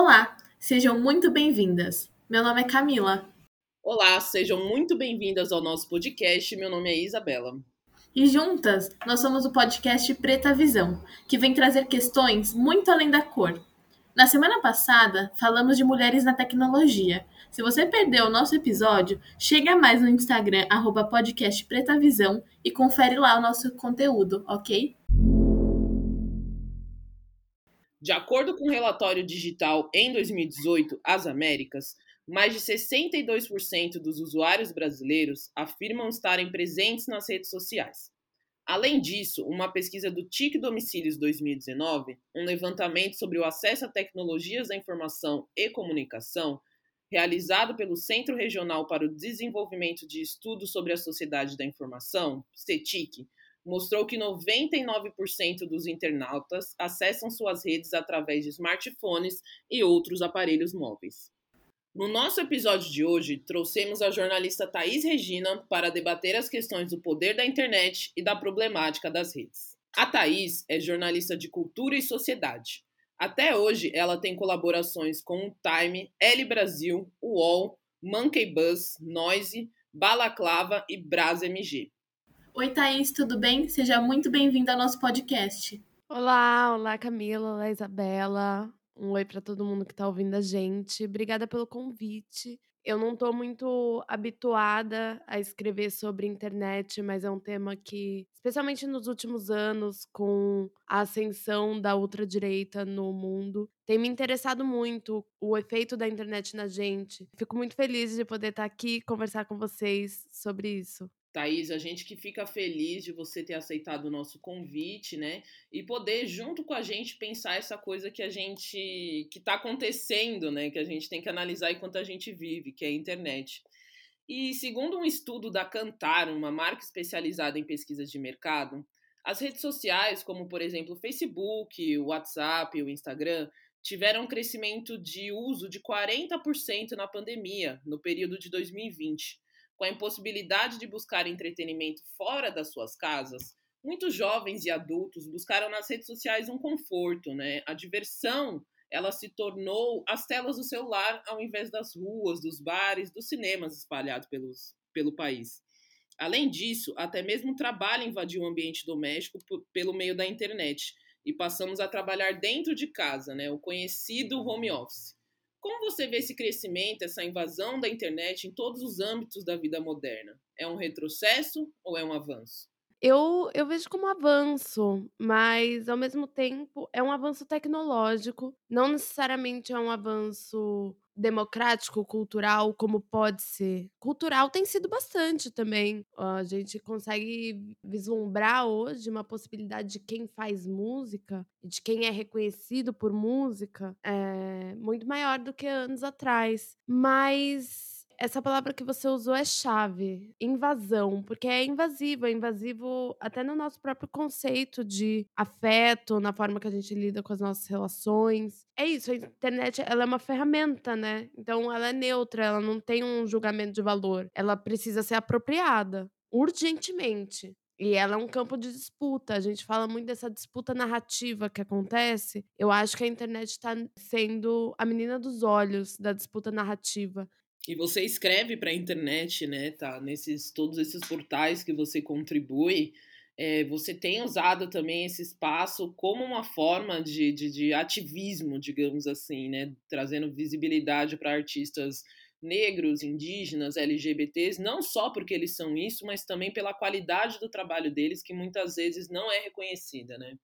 Olá, sejam muito bem-vindas. Meu nome é Camila. Olá, sejam muito bem-vindas ao nosso podcast. Meu nome é Isabela. E juntas, nós somos o podcast Preta Visão, que vem trazer questões muito além da cor. Na semana passada, falamos de mulheres na tecnologia. Se você perdeu o nosso episódio, chega mais no Instagram, arroba podcast Preta Visão, e confere lá o nosso conteúdo, ok? De acordo com o relatório digital em 2018, As Américas, mais de 62% dos usuários brasileiros afirmam estarem presentes nas redes sociais. Além disso, uma pesquisa do TIC Domicílios 2019, um levantamento sobre o acesso a tecnologias da informação e comunicação, realizado pelo Centro Regional para o Desenvolvimento de Estudos sobre a Sociedade da Informação, CETIC, mostrou que 99% dos internautas acessam suas redes através de smartphones e outros aparelhos móveis. No nosso episódio de hoje, trouxemos a jornalista Thaís Regina para debater as questões do poder da internet e da problemática das redes. A Thaís é jornalista de cultura e sociedade. Até hoje, ela tem colaborações com o Time, L Brasil, UOL, Monkey Buzz, Noise, Balaclava e Brás MG. Oi, Thaís, tudo bem? Seja muito bem-vinda ao nosso podcast. Olá, olá Camila, olá Isabela. Um oi para todo mundo que está ouvindo a gente. Obrigada pelo convite. Eu não estou muito habituada a escrever sobre internet, mas é um tema que, especialmente nos últimos anos, com a ascensão da ultradireita no mundo, tem me interessado muito o efeito da internet na gente. Fico muito feliz de poder estar aqui conversar com vocês sobre isso. Thaís, a gente que fica feliz de você ter aceitado o nosso convite, né? E poder, junto com a gente, pensar essa coisa que a gente. que está acontecendo, né? Que a gente tem que analisar enquanto a gente vive, que é a internet. E segundo um estudo da Cantar, uma marca especializada em pesquisas de mercado, as redes sociais, como por exemplo o Facebook, o WhatsApp, o Instagram, tiveram um crescimento de uso de 40% na pandemia, no período de 2020 com a impossibilidade de buscar entretenimento fora das suas casas, muitos jovens e adultos buscaram nas redes sociais um conforto, né? A diversão, ela se tornou as telas do celular ao invés das ruas, dos bares, dos cinemas espalhados pelos, pelo país. Além disso, até mesmo o trabalho invadiu o ambiente doméstico pelo meio da internet e passamos a trabalhar dentro de casa, né? O conhecido home office. Como você vê esse crescimento, essa invasão da internet em todos os âmbitos da vida moderna? É um retrocesso ou é um avanço? Eu, eu vejo como avanço, mas ao mesmo tempo é um avanço tecnológico, não necessariamente é um avanço democrático, cultural, como pode ser. Cultural tem sido bastante também. A gente consegue vislumbrar hoje uma possibilidade de quem faz música, de quem é reconhecido por música, é muito maior do que anos atrás. Mas essa palavra que você usou é chave, invasão, porque é invasivo, é invasivo até no nosso próprio conceito de afeto, na forma que a gente lida com as nossas relações. É isso, a internet ela é uma ferramenta, né? Então ela é neutra, ela não tem um julgamento de valor, ela precisa ser apropriada urgentemente. E ela é um campo de disputa. A gente fala muito dessa disputa narrativa que acontece. Eu acho que a internet está sendo a menina dos olhos da disputa narrativa. E você escreve para a internet, né? Tá nesses todos esses portais que você contribui. É, você tem usado também esse espaço como uma forma de, de, de ativismo, digamos assim, né? Trazendo visibilidade para artistas negros, indígenas, LGBTs, não só porque eles são isso, mas também pela qualidade do trabalho deles, que muitas vezes não é reconhecida, né?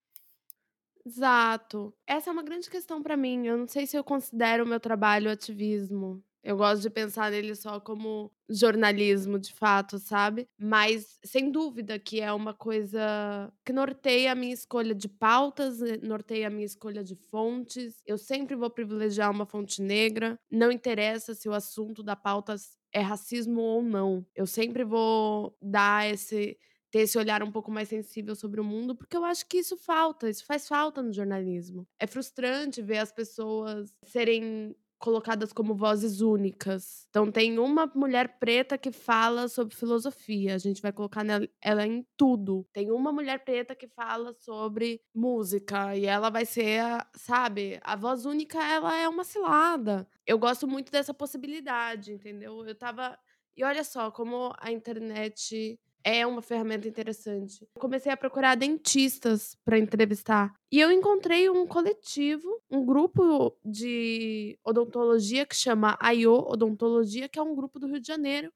Exato. Essa é uma grande questão para mim. Eu não sei se eu considero o meu trabalho ativismo. Eu gosto de pensar nele só como jornalismo, de fato, sabe? Mas sem dúvida que é uma coisa que norteia a minha escolha de pautas, eh, norteia a minha escolha de fontes. Eu sempre vou privilegiar uma fonte negra, não interessa se o assunto da pauta é racismo ou não. Eu sempre vou dar esse ter esse olhar um pouco mais sensível sobre o mundo, porque eu acho que isso falta, isso faz falta no jornalismo. É frustrante ver as pessoas serem colocadas como vozes únicas. Então tem uma mulher preta que fala sobre filosofia, a gente vai colocar ela em tudo. Tem uma mulher preta que fala sobre música e ela vai ser, a, sabe, a voz única, ela é uma cilada. Eu gosto muito dessa possibilidade, entendeu? Eu tava e olha só como a internet é uma ferramenta interessante. comecei a procurar dentistas para entrevistar. E eu encontrei um coletivo, um grupo de odontologia que chama AIO Odontologia, que é um grupo do Rio de Janeiro,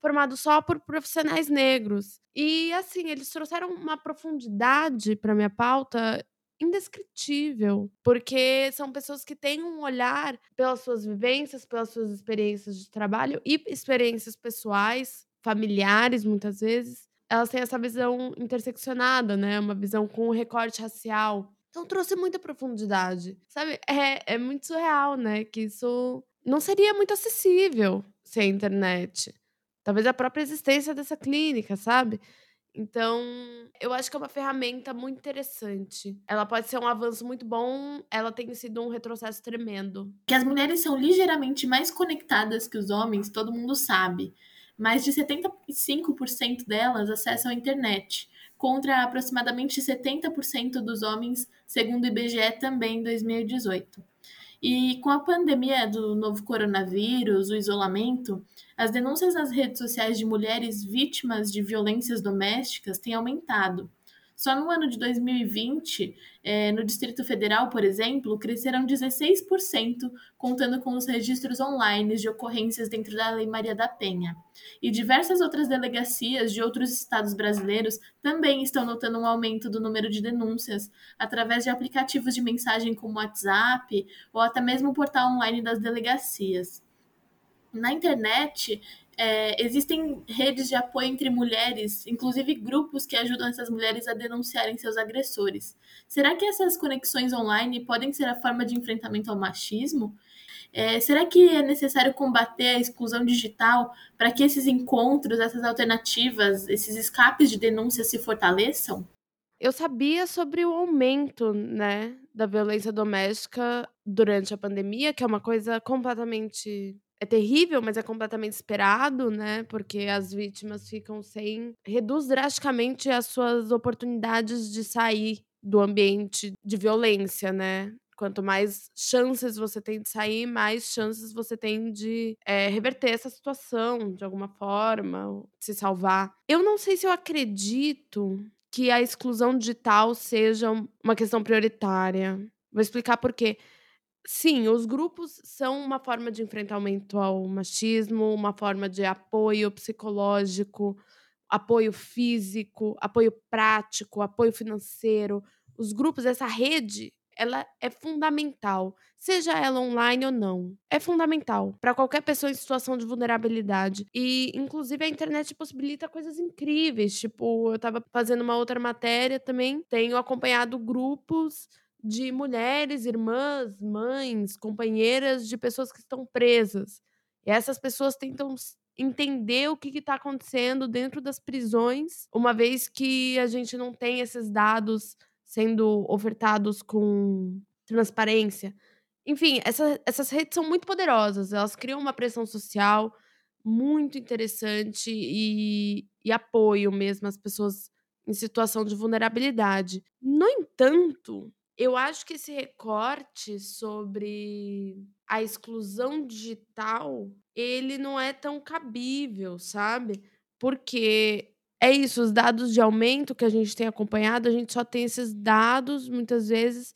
formado só por profissionais negros. E assim, eles trouxeram uma profundidade para minha pauta indescritível, porque são pessoas que têm um olhar pelas suas vivências, pelas suas experiências de trabalho e experiências pessoais familiares, muitas vezes, elas têm essa visão interseccionada, né? Uma visão com recorte racial. Então trouxe muita profundidade. Sabe? É, é muito surreal, né? Que isso não seria muito acessível sem a internet. Talvez a própria existência dessa clínica, sabe? Então, eu acho que é uma ferramenta muito interessante. Ela pode ser um avanço muito bom, ela tem sido um retrocesso tremendo. Que as mulheres são ligeiramente mais conectadas que os homens, todo mundo sabe mais de 75% delas acessam a internet, contra aproximadamente 70% dos homens, segundo o IBGE também em 2018. E com a pandemia do novo coronavírus, o isolamento, as denúncias nas redes sociais de mulheres vítimas de violências domésticas têm aumentado. Só no ano de 2020, é, no Distrito Federal, por exemplo, cresceram 16%, contando com os registros online de ocorrências dentro da Lei Maria da Penha. E diversas outras delegacias de outros estados brasileiros também estão notando um aumento do número de denúncias através de aplicativos de mensagem como WhatsApp ou até mesmo o portal online das delegacias. Na internet, é, existem redes de apoio entre mulheres, inclusive grupos que ajudam essas mulheres a denunciarem seus agressores. Será que essas conexões online podem ser a forma de enfrentamento ao machismo? É, será que é necessário combater a exclusão digital para que esses encontros, essas alternativas, esses escapes de denúncia se fortaleçam? Eu sabia sobre o aumento, né, da violência doméstica durante a pandemia, que é uma coisa completamente é terrível, mas é completamente esperado, né? Porque as vítimas ficam sem. reduz drasticamente as suas oportunidades de sair do ambiente de violência, né? Quanto mais chances você tem de sair, mais chances você tem de é, reverter essa situação de alguma forma, se salvar. Eu não sei se eu acredito que a exclusão digital seja uma questão prioritária. Vou explicar por quê. Sim, os grupos são uma forma de enfrentamento ao machismo, uma forma de apoio psicológico, apoio físico, apoio prático, apoio financeiro. Os grupos, essa rede, ela é fundamental, seja ela online ou não. É fundamental para qualquer pessoa em situação de vulnerabilidade. E, inclusive, a internet possibilita coisas incríveis. Tipo, eu estava fazendo uma outra matéria também, tenho acompanhado grupos de mulheres, irmãs, mães, companheiras de pessoas que estão presas. E essas pessoas tentam entender o que está acontecendo dentro das prisões, uma vez que a gente não tem esses dados sendo ofertados com transparência. Enfim, essa, essas redes são muito poderosas, elas criam uma pressão social muito interessante e, e apoio mesmo às pessoas em situação de vulnerabilidade. No entanto, eu acho que esse recorte sobre a exclusão digital, ele não é tão cabível, sabe? Porque é isso, os dados de aumento que a gente tem acompanhado, a gente só tem esses dados, muitas vezes,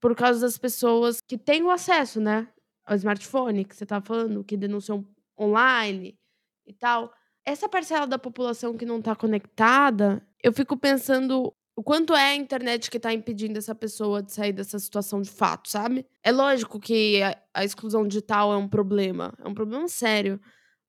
por causa das pessoas que têm o acesso, né? Ao smartphone, que você tá falando, que denunciam online e tal. Essa parcela da população que não está conectada, eu fico pensando o quanto é a internet que está impedindo essa pessoa de sair dessa situação de fato, sabe? É lógico que a, a exclusão digital é um problema, é um problema sério,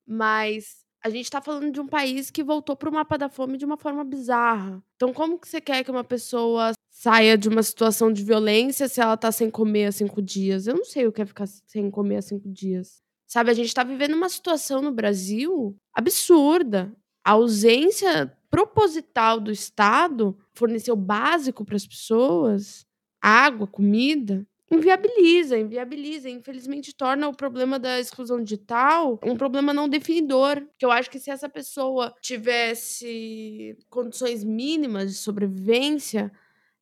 mas a gente está falando de um país que voltou para mapa da fome de uma forma bizarra. Então, como que você quer que uma pessoa saia de uma situação de violência se ela está sem comer há cinco dias? Eu não sei o que é ficar sem comer há cinco dias. Sabe, a gente está vivendo uma situação no Brasil absurda. A ausência proposital do Estado fornecer o básico para as pessoas, água, comida, inviabiliza, inviabiliza, infelizmente torna o problema da exclusão digital um problema não definidor, que eu acho que se essa pessoa tivesse condições mínimas de sobrevivência,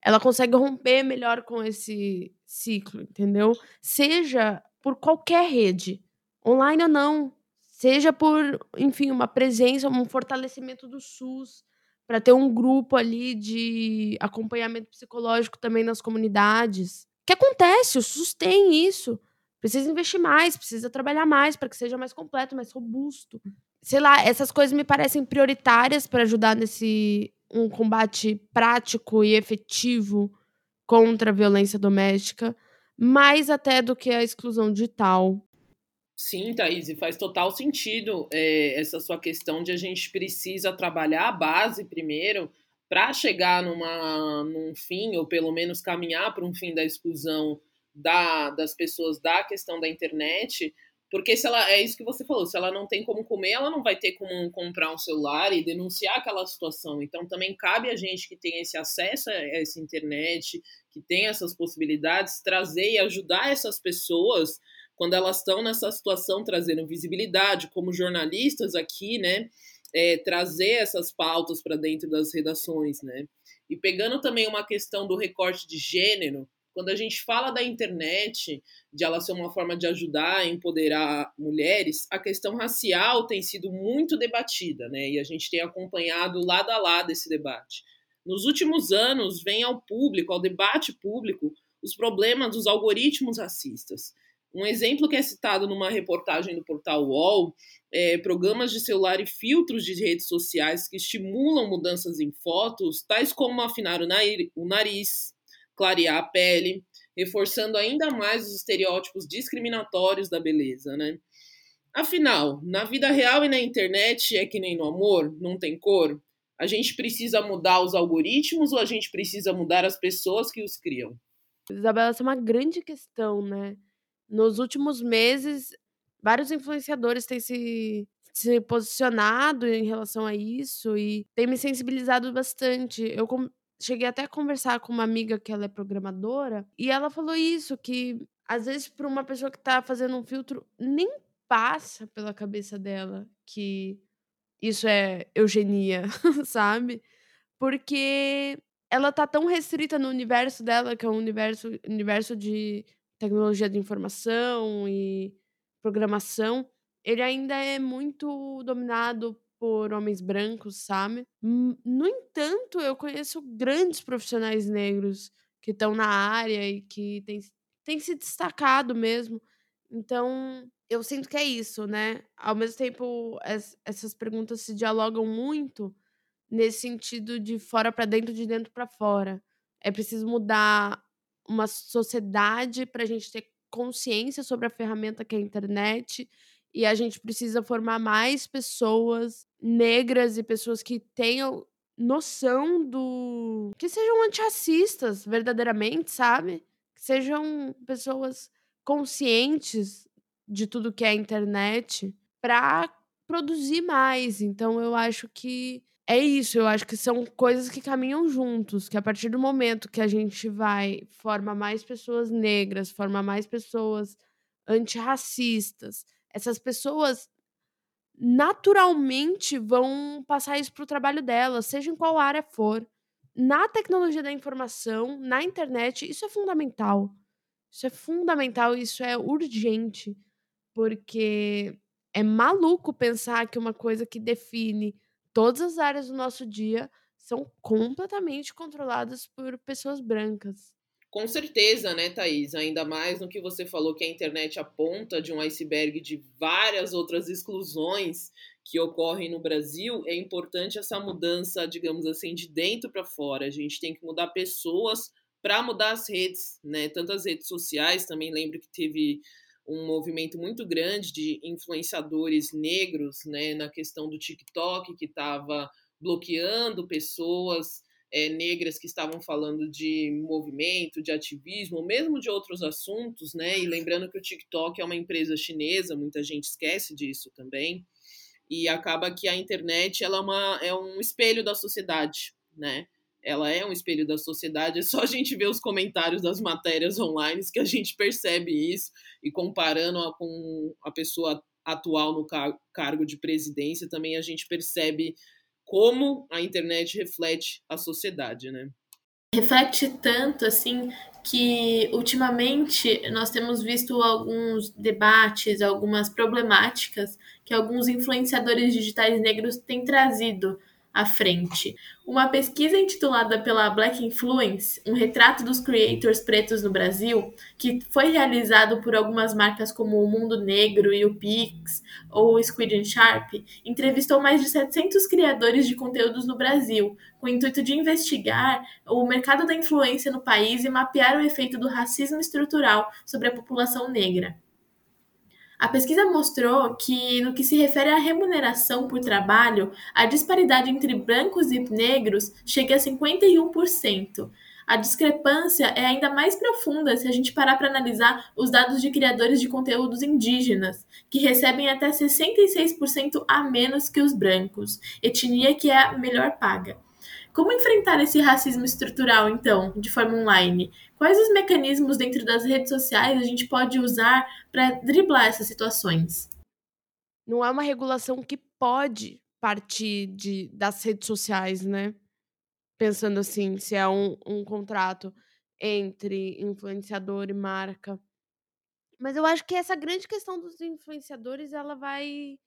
ela consegue romper melhor com esse ciclo, entendeu? Seja por qualquer rede, online ou não, seja por, enfim, uma presença, um fortalecimento do SUS, para ter um grupo ali de acompanhamento psicológico também nas comunidades. O que acontece? O SUS tem isso. Precisa investir mais, precisa trabalhar mais para que seja mais completo, mais robusto. Sei lá, essas coisas me parecem prioritárias para ajudar nesse um combate prático e efetivo contra a violência doméstica, mais até do que a exclusão digital. Sim, Thaís, e faz total sentido é, essa sua questão de a gente precisa trabalhar a base primeiro para chegar numa, num fim, ou pelo menos caminhar para um fim da exclusão da, das pessoas da questão da internet, porque se ela é isso que você falou, se ela não tem como comer, ela não vai ter como comprar um celular e denunciar aquela situação. Então também cabe a gente que tem esse acesso a essa internet, que tem essas possibilidades, trazer e ajudar essas pessoas quando elas estão nessa situação, trazendo visibilidade, como jornalistas aqui, né? É, trazer essas pautas para dentro das redações, né? E pegando também uma questão do recorte de gênero, quando a gente fala da internet, de ela ser uma forma de ajudar a empoderar mulheres, a questão racial tem sido muito debatida, né? E a gente tem acompanhado lado a lado esse debate. Nos últimos anos, vem ao público, ao debate público, os problemas dos algoritmos racistas. Um exemplo que é citado numa reportagem do portal UOL é programas de celular e filtros de redes sociais que estimulam mudanças em fotos, tais como afinar o nariz, clarear a pele, reforçando ainda mais os estereótipos discriminatórios da beleza, né? Afinal, na vida real e na internet é que nem no amor, não tem cor? A gente precisa mudar os algoritmos ou a gente precisa mudar as pessoas que os criam? Isabela, essa é uma grande questão, né? Nos últimos meses, vários influenciadores têm se, se posicionado em relação a isso e têm me sensibilizado bastante. Eu cheguei até a conversar com uma amiga que ela é programadora e ela falou isso, que às vezes para uma pessoa que está fazendo um filtro, nem passa pela cabeça dela que isso é eugenia, sabe? Porque ela tá tão restrita no universo dela, que é um universo, universo de tecnologia de informação e programação, ele ainda é muito dominado por homens brancos, sabe? No entanto, eu conheço grandes profissionais negros que estão na área e que têm, têm se destacado mesmo. Então, eu sinto que é isso, né? Ao mesmo tempo, es, essas perguntas se dialogam muito nesse sentido de fora para dentro, de dentro para fora. É preciso mudar uma sociedade para a gente ter consciência sobre a ferramenta que é a internet e a gente precisa formar mais pessoas negras e pessoas que tenham noção do que sejam antirracistas verdadeiramente, sabe? Que sejam pessoas conscientes de tudo que é a internet para produzir mais. Então eu acho que é isso, eu acho que são coisas que caminham juntos, que a partir do momento que a gente vai forma mais pessoas negras, forma mais pessoas antirracistas, essas pessoas naturalmente vão passar isso para o trabalho delas, seja em qual área for. Na tecnologia da informação, na internet, isso é fundamental. Isso é fundamental, isso é urgente, porque é maluco pensar que uma coisa que define todas as áreas do nosso dia são completamente controladas por pessoas brancas. Com certeza, né, Thaís? Ainda mais no que você falou que a internet aponta de um iceberg de várias outras exclusões que ocorrem no Brasil, é importante essa mudança, digamos assim, de dentro para fora. A gente tem que mudar pessoas para mudar as redes, né? Tanto as redes sociais, também lembro que teve um movimento muito grande de influenciadores negros, né, na questão do TikTok, que estava bloqueando pessoas é, negras que estavam falando de movimento, de ativismo, mesmo de outros assuntos, né? E lembrando que o TikTok é uma empresa chinesa, muita gente esquece disso também. E acaba que a internet ela é, uma, é um espelho da sociedade, né? Ela é um espelho da sociedade, é só a gente ver os comentários das matérias online que a gente percebe isso, e comparando a, com a pessoa atual no car cargo de presidência, também a gente percebe como a internet reflete a sociedade, né? Reflete tanto, assim, que ultimamente nós temos visto alguns debates, algumas problemáticas que alguns influenciadores digitais negros têm trazido à frente. Uma pesquisa intitulada pela Black Influence, um retrato dos creators pretos no Brasil, que foi realizado por algumas marcas como o Mundo Negro e o Pix ou o Squid and Sharp, entrevistou mais de 700 criadores de conteúdos no Brasil, com o intuito de investigar o mercado da influência no país e mapear o efeito do racismo estrutural sobre a população negra. A pesquisa mostrou que, no que se refere à remuneração por trabalho, a disparidade entre brancos e negros chega a 51%. A discrepância é ainda mais profunda se a gente parar para analisar os dados de criadores de conteúdos indígenas, que recebem até 66% a menos que os brancos, etnia que é a melhor paga. Como enfrentar esse racismo estrutural, então, de forma online? Quais os mecanismos dentro das redes sociais a gente pode usar para driblar essas situações? Não é uma regulação que pode partir de, das redes sociais, né? Pensando assim, se é um, um contrato entre influenciador e marca. Mas eu acho que essa grande questão dos influenciadores, ela vai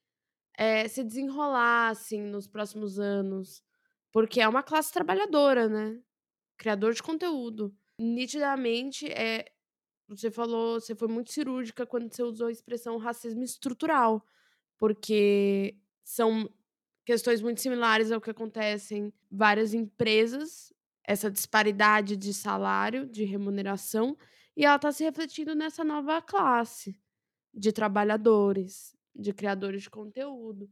é, se desenrolar, assim, nos próximos anos. Porque é uma classe trabalhadora, né? Criador de conteúdo. Nitidamente, é, você falou, você foi muito cirúrgica quando você usou a expressão racismo estrutural, porque são questões muito similares ao que acontece em várias empresas, essa disparidade de salário, de remuneração, e ela está se refletindo nessa nova classe de trabalhadores, de criadores de conteúdo.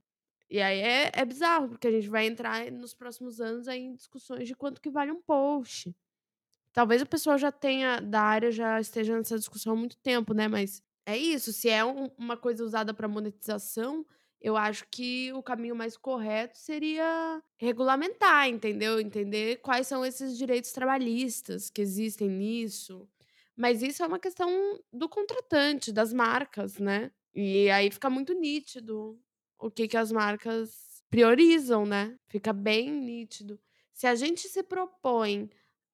E aí é, é bizarro, porque a gente vai entrar nos próximos anos aí em discussões de quanto que vale um post. Talvez o pessoal já tenha, da área, já esteja nessa discussão há muito tempo, né? Mas é isso, se é um, uma coisa usada para monetização, eu acho que o caminho mais correto seria regulamentar, entendeu? Entender quais são esses direitos trabalhistas que existem nisso. Mas isso é uma questão do contratante, das marcas, né? E aí fica muito nítido o que, que as marcas priorizam, né? Fica bem nítido. Se a gente se propõe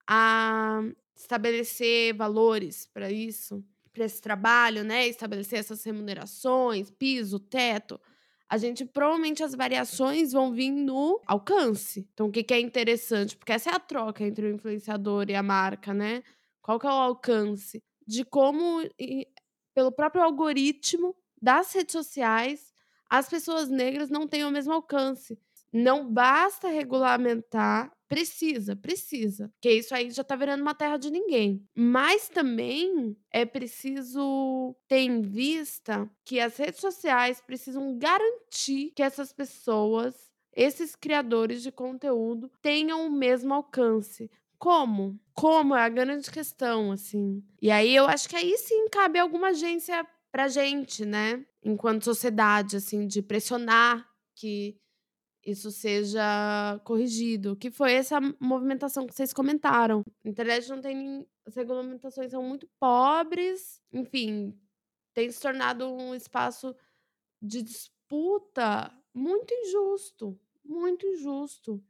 a estabelecer valores para isso, para esse trabalho, né? Estabelecer essas remunerações, piso, teto. A gente provavelmente as variações vão vir no alcance. Então, o que, que é interessante? Porque essa é a troca entre o influenciador e a marca, né? Qual que é o alcance? De como, pelo próprio algoritmo das redes sociais, as pessoas negras não têm o mesmo alcance. Não basta regulamentar, precisa, precisa, porque isso aí já tá virando uma terra de ninguém. Mas também é preciso ter em vista que as redes sociais precisam garantir que essas pessoas, esses criadores de conteúdo, tenham o mesmo alcance. Como? Como é a grande questão, assim. E aí eu acho que aí sim cabe alguma agência pra gente, né? Enquanto sociedade, assim, de pressionar que isso seja corrigido. Que foi essa movimentação que vocês comentaram. A internet não tem. As regulamentações são muito pobres, enfim, tem se tornado um espaço de disputa muito injusto. Muito injusto.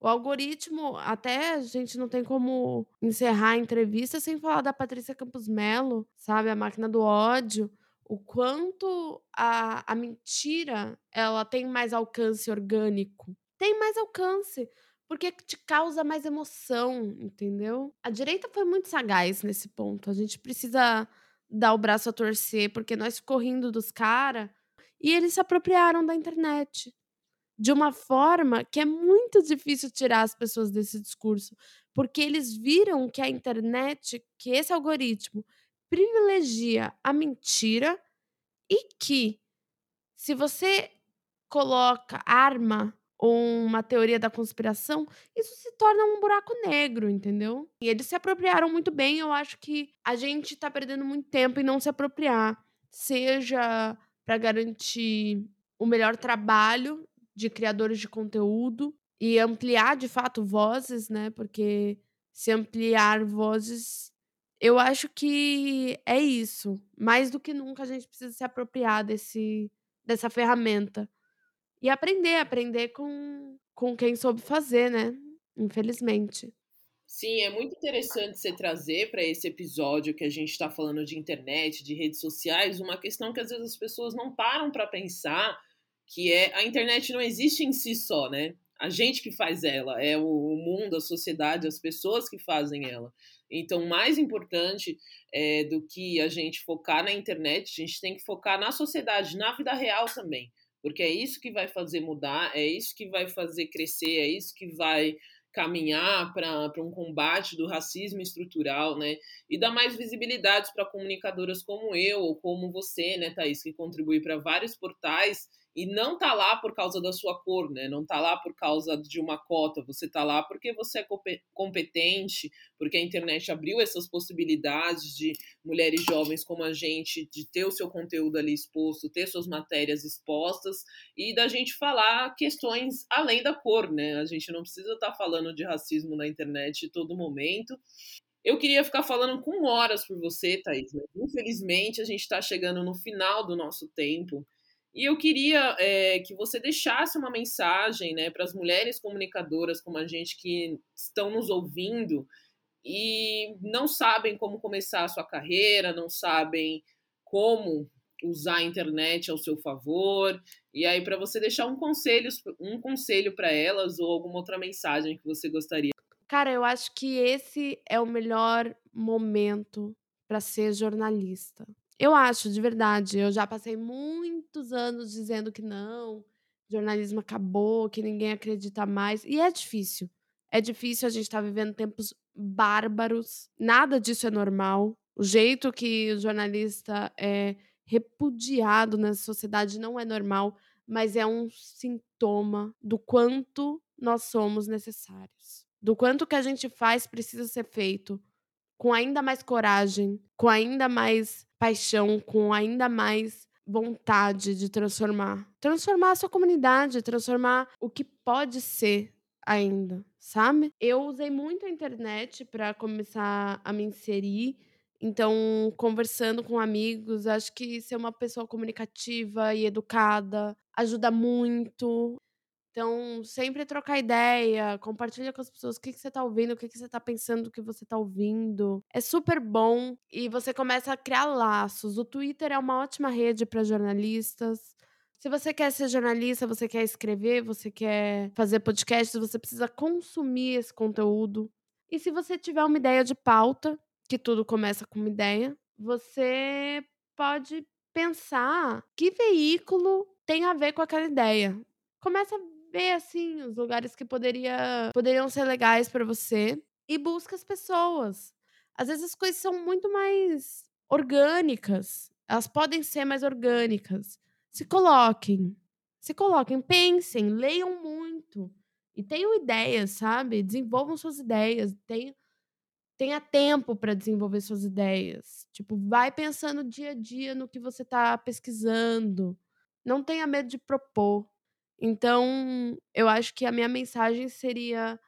O algoritmo, até a gente não tem como encerrar a entrevista sem falar da Patrícia Campos Melo, sabe? A máquina do ódio o quanto a, a mentira ela tem mais alcance orgânico. Tem mais alcance, porque te causa mais emoção, entendeu? A direita foi muito sagaz nesse ponto. A gente precisa dar o braço a torcer, porque nós correndo dos caras e eles se apropriaram da internet de uma forma que é muito difícil tirar as pessoas desse discurso, porque eles viram que a internet, que esse algoritmo privilegia a mentira e que se você coloca arma ou uma teoria da conspiração, isso se torna um buraco negro, entendeu? E eles se apropriaram muito bem, eu acho que a gente está perdendo muito tempo em não se apropriar, seja para garantir o melhor trabalho de criadores de conteúdo, e ampliar de fato vozes, né? Porque se ampliar vozes, eu acho que é isso. Mais do que nunca a gente precisa se apropriar desse, dessa ferramenta. E aprender, aprender com, com quem soube fazer, né? Infelizmente. Sim, é muito interessante você trazer para esse episódio que a gente está falando de internet, de redes sociais, uma questão que às vezes as pessoas não param para pensar, que é a internet não existe em si só, né? A gente que faz ela, é o mundo, a sociedade, as pessoas que fazem ela. Então, mais importante é, do que a gente focar na internet, a gente tem que focar na sociedade, na vida real também, porque é isso que vai fazer mudar, é isso que vai fazer crescer, é isso que vai caminhar para um combate do racismo estrutural, né? E dar mais visibilidade para comunicadoras como eu ou como você, né, Thaís, que contribui para vários portais e não tá lá por causa da sua cor, né? Não tá lá por causa de uma cota, você tá lá porque você é competente, porque a internet abriu essas possibilidades de mulheres jovens como a gente de ter o seu conteúdo ali exposto, ter suas matérias expostas e da gente falar questões além da cor, né? A gente não precisa estar tá falando de racismo na internet todo momento. Eu queria ficar falando com horas por você, Thaís, mas infelizmente a gente está chegando no final do nosso tempo. E eu queria é, que você deixasse uma mensagem né, para as mulheres comunicadoras como a gente que estão nos ouvindo e não sabem como começar a sua carreira, não sabem como usar a internet ao seu favor. E aí, para você deixar um conselho, um conselho para elas ou alguma outra mensagem que você gostaria. Cara, eu acho que esse é o melhor momento para ser jornalista. Eu acho, de verdade. Eu já passei muitos anos dizendo que não, jornalismo acabou, que ninguém acredita mais. E é difícil. É difícil, a gente tá vivendo tempos bárbaros. Nada disso é normal. O jeito que o jornalista é repudiado na sociedade não é normal, mas é um sintoma do quanto nós somos necessários. Do quanto que a gente faz precisa ser feito com ainda mais coragem, com ainda mais paixão, com ainda mais vontade de transformar. Transformar a sua comunidade, transformar o que pode ser ainda, sabe? Eu usei muito a internet para começar a me inserir. Então, conversando com amigos, acho que ser uma pessoa comunicativa e educada ajuda muito. Então, sempre trocar ideia, compartilha com as pessoas o que, que você tá ouvindo, o que, que você tá pensando do que você tá ouvindo. É super bom e você começa a criar laços. O Twitter é uma ótima rede para jornalistas. Se você quer ser jornalista, você quer escrever, você quer fazer podcast, você precisa consumir esse conteúdo. E se você tiver uma ideia de pauta, que tudo começa com uma ideia, você pode pensar que veículo tem a ver com aquela ideia. Começa a ver assim os lugares que poderia, poderiam ser legais para você e busca as pessoas. Às vezes as coisas são muito mais orgânicas. Elas podem ser mais orgânicas. Se coloquem. Se coloquem, pensem, leiam muito. E tenham ideias, sabe? Desenvolvam suas ideias. Tenham, tenha tempo para desenvolver suas ideias. Tipo, vai pensando dia a dia no que você está pesquisando. Não tenha medo de propor. Então, eu acho que a minha mensagem seria: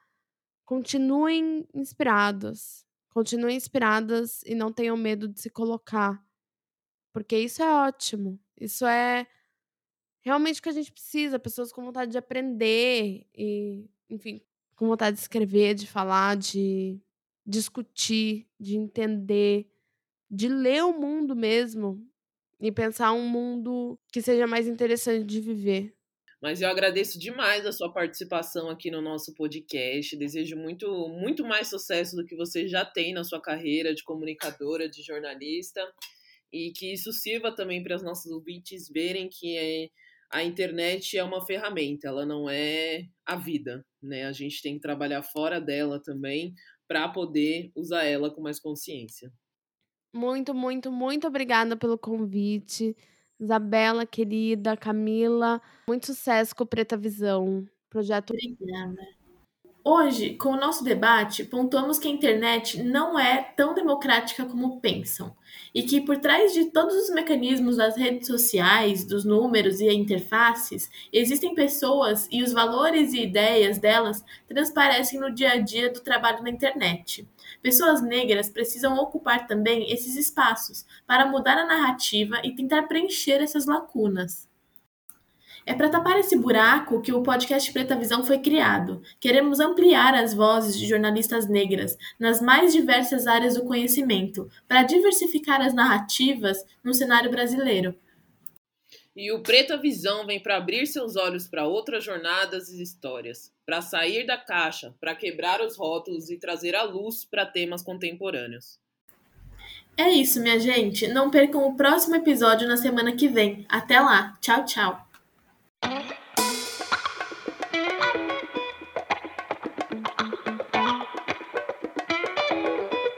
continuem inspiradas. Continuem inspiradas e não tenham medo de se colocar. Porque isso é ótimo. Isso é realmente o que a gente precisa. Pessoas com vontade de aprender e, enfim, com vontade de escrever, de falar, de discutir, de entender, de ler o mundo mesmo e pensar um mundo que seja mais interessante de viver. Mas eu agradeço demais a sua participação aqui no nosso podcast. Desejo muito, muito mais sucesso do que você já tem na sua carreira de comunicadora, de jornalista, e que isso sirva também para os nossos ouvintes verem que é, a internet é uma ferramenta, ela não é a vida, né? A gente tem que trabalhar fora dela também para poder usar ela com mais consciência. Muito, muito, muito obrigada pelo convite. Isabela, querida, Camila, muito sucesso com o Preta Visão. Projeto. Obrigada. Hoje, com o nosso debate, pontuamos que a internet não é tão democrática como pensam e que por trás de todos os mecanismos das redes sociais, dos números e interfaces, existem pessoas e os valores e ideias delas transparecem no dia a dia do trabalho na internet. Pessoas negras precisam ocupar também esses espaços para mudar a narrativa e tentar preencher essas lacunas. É para tapar esse buraco que o podcast Preta Visão foi criado. Queremos ampliar as vozes de jornalistas negras nas mais diversas áreas do conhecimento, para diversificar as narrativas no cenário brasileiro. E o Preta Visão vem para abrir seus olhos para outras jornadas e histórias, para sair da caixa, para quebrar os rótulos e trazer a luz para temas contemporâneos. É isso, minha gente. Não percam o próximo episódio na semana que vem. Até lá. Tchau, tchau. Thank you.